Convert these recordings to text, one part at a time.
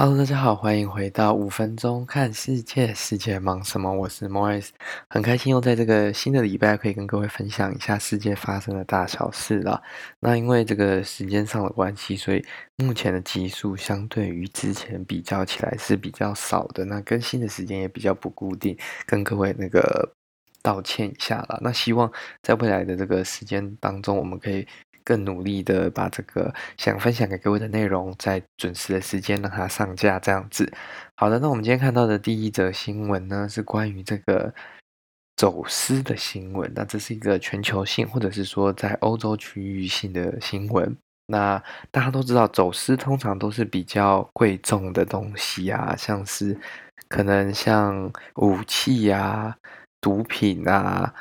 Hello，大家好，欢迎回到五分钟看世界，世界忙什么？我是 Morris，很开心又在这个新的礼拜可以跟各位分享一下世界发生的大小事了。那因为这个时间上的关系，所以目前的集数相对于之前比较起来是比较少的。那更新的时间也比较不固定，跟各位那个道歉一下了。那希望在未来的这个时间当中，我们可以。更努力的把这个想分享给各位的内容，在准时的时间让它上架，这样子。好的，那我们今天看到的第一则新闻呢，是关于这个走私的新闻。那这是一个全球性，或者是说在欧洲区域性的新闻。那大家都知道，走私通常都是比较贵重的东西啊，像是可能像武器啊、毒品啊。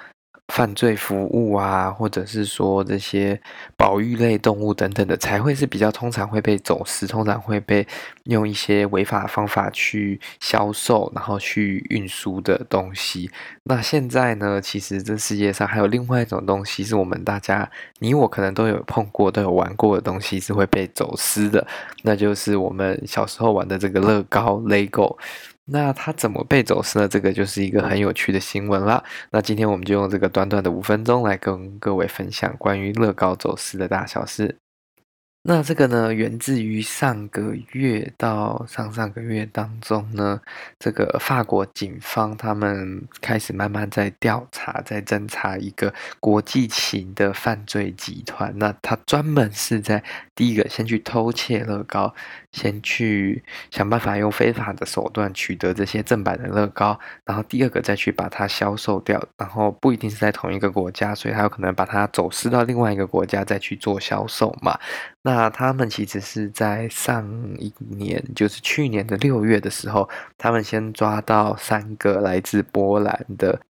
犯罪服务啊，或者是说这些保育类动物等等的，才会是比较通常会被走私，通常会被用一些违法方法去销售，然后去运输的东西。那现在呢，其实这世界上还有另外一种东西，是我们大家你我可能都有碰过、都有玩过的东西，是会被走私的，那就是我们小时候玩的这个乐高 （Lego）。那它怎么被走私呢？这个就是一个很有趣的新闻了。那今天我们就用这个短短的五分钟来跟各位分享关于乐高走私的大小事。那这个呢，源自于上个月到上上个月当中呢，这个法国警方他们开始慢慢在调查，在侦查一个国际型的犯罪集团。那他专门是在第一个先去偷窃乐高，先去想办法用非法的手段取得这些正版的乐高，然后第二个再去把它销售掉，然后不一定是在同一个国家，所以他有可能把它走私到另外一个国家再去做销售嘛。那那他们其实是在上一年，就是去年的六月的时候，他们先抓到三个来自波兰的，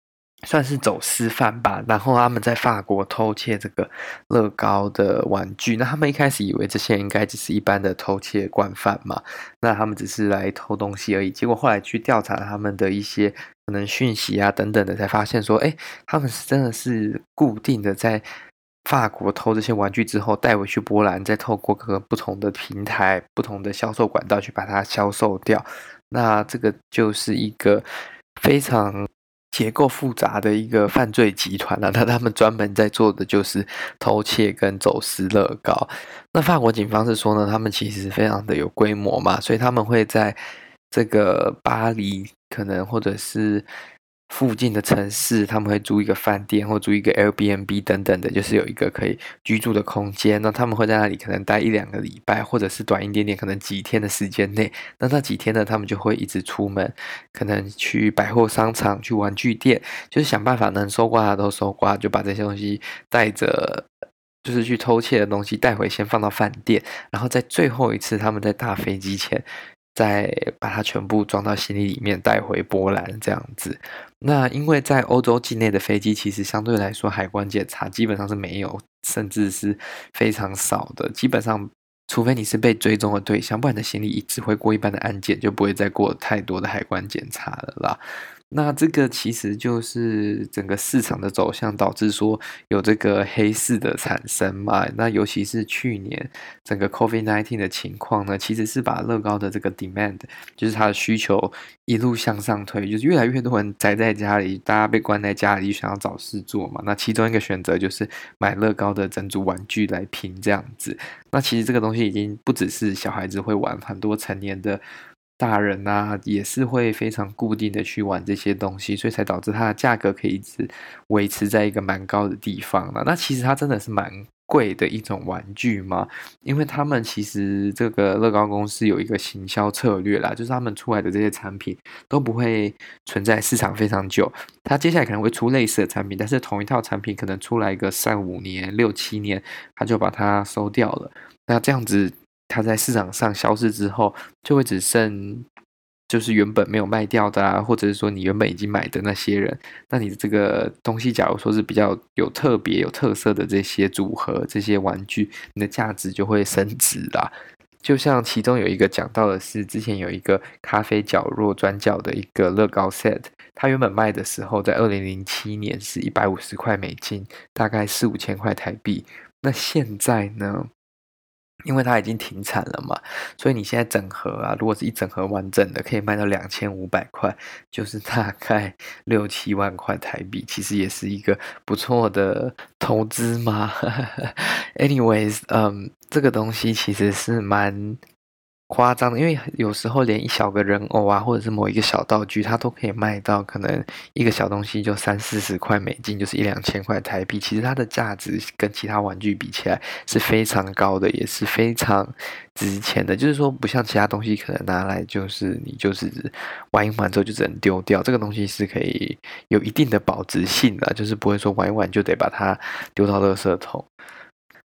算是走私犯吧。然后他们在法国偷窃这个乐高的玩具。那他们一开始以为这些应该只是一般的偷窃惯犯嘛，那他们只是来偷东西而已。结果后来去调查他们的一些可能讯息啊等等的，才发现说，哎，他们是真的是固定的在。法国偷这些玩具之后带回去波兰，再透过各个不同的平台、不同的销售管道去把它销售掉。那这个就是一个非常结构复杂的一个犯罪集团了。那他们专门在做的就是偷窃跟走私乐高。那法国警方是说呢，他们其实非常的有规模嘛，所以他们会在这个巴黎可能或者是。附近的城市，他们会租一个饭店或租一个 Airbnb 等等的，就是有一个可以居住的空间。那他们会在那里可能待一两个礼拜，或者是短一点点，可能几天的时间内。那那几天呢，他们就会一直出门，可能去百货商场、去玩具店，就是想办法能收刮的都收刮，就把这些东西带着，就是去偷窃的东西带回，先放到饭店，然后在最后一次他们在搭飞机前。再把它全部装到行李里面带回波兰这样子。那因为在欧洲境内的飞机，其实相对来说海关检查基本上是没有，甚至是非常少的。基本上，除非你是被追踪的对象，不然的行李只会过一般的安检，就不会再过太多的海关检查了啦。那这个其实就是整个市场的走向，导致说有这个黑市的产生嘛。那尤其是去年整个 COVID-19 的情况呢，其实是把乐高的这个 demand，就是它的需求一路向上推，就是越来越多人宅在家里，大家被关在家里，想要找事做嘛。那其中一个选择就是买乐高的整组玩具来拼这样子。那其实这个东西已经不只是小孩子会玩，很多成年的。大人呐、啊，也是会非常固定的去玩这些东西，所以才导致它的价格可以一直维持在一个蛮高的地方了。那其实它真的是蛮贵的一种玩具嘛，因为他们其实这个乐高公司有一个行销策略啦，就是他们出来的这些产品都不会存在市场非常久，它接下来可能会出类似的产品，但是同一套产品可能出来个三五年、六七年，他就把它收掉了。那这样子。它在市场上消失之后，就会只剩就是原本没有卖掉的啊，或者是说你原本已经买的那些人，那你的这个东西，假如说是比较有特别、有特色的这些组合、这些玩具，你的价值就会升值啦。就像其中有一个讲到的是，之前有一个咖啡角落转角的一个乐高 set，它原本卖的时候在二零零七年是一百五十块美金，大概四五千块台币。那现在呢？因为它已经停产了嘛，所以你现在整合啊，如果是一整合完整的，可以卖到两千五百块，就是大概 六七万块台币，其实也是一个不错的投资嘛。Anyways，嗯，这个东西其实是蛮。夸张的，因为有时候连一小个人偶啊，或者是某一个小道具，它都可以卖到可能一个小东西就三四十块美金，就是一两千块台币。其实它的价值跟其他玩具比起来是非常高的，也是非常值钱的。就是说，不像其他东西可能拿来就是你就是玩一玩之后就只能丢掉，这个东西是可以有一定的保值性的，就是不会说玩一玩就得把它丢到垃圾桶。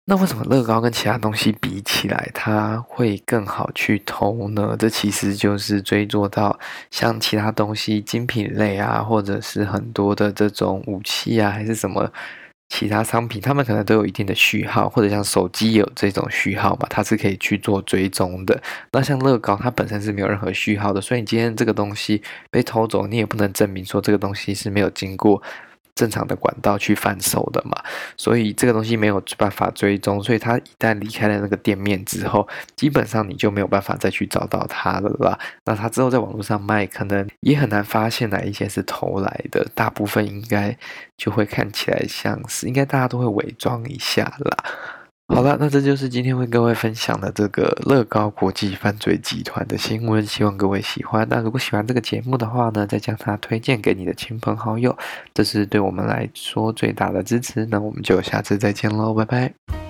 那为什么乐高跟其他东西比起来，它会更好去偷呢？这其实就是追溯到像其他东西精品类啊，或者是很多的这种武器啊，还是什么其他商品，他们可能都有一定的序号，或者像手机有这种序号嘛，它是可以去做追踪的。那像乐高，它本身是没有任何序号的，所以你今天这个东西被偷走，你也不能证明说这个东西是没有经过。正常的管道去贩售的嘛，所以这个东西没有办法追踪，所以它一旦离开了那个店面之后，基本上你就没有办法再去找到它了啦。那它之后在网络上卖，可能也很难发现哪一些是偷来的，大部分应该就会看起来像是，应该大家都会伪装一下啦。好了，那这就是今天为各位分享的这个乐高国际犯罪集团的新闻，希望各位喜欢。那如果喜欢这个节目的话呢，再将它推荐给你的亲朋好友，这是对我们来说最大的支持。那我们就下次再见喽，拜拜。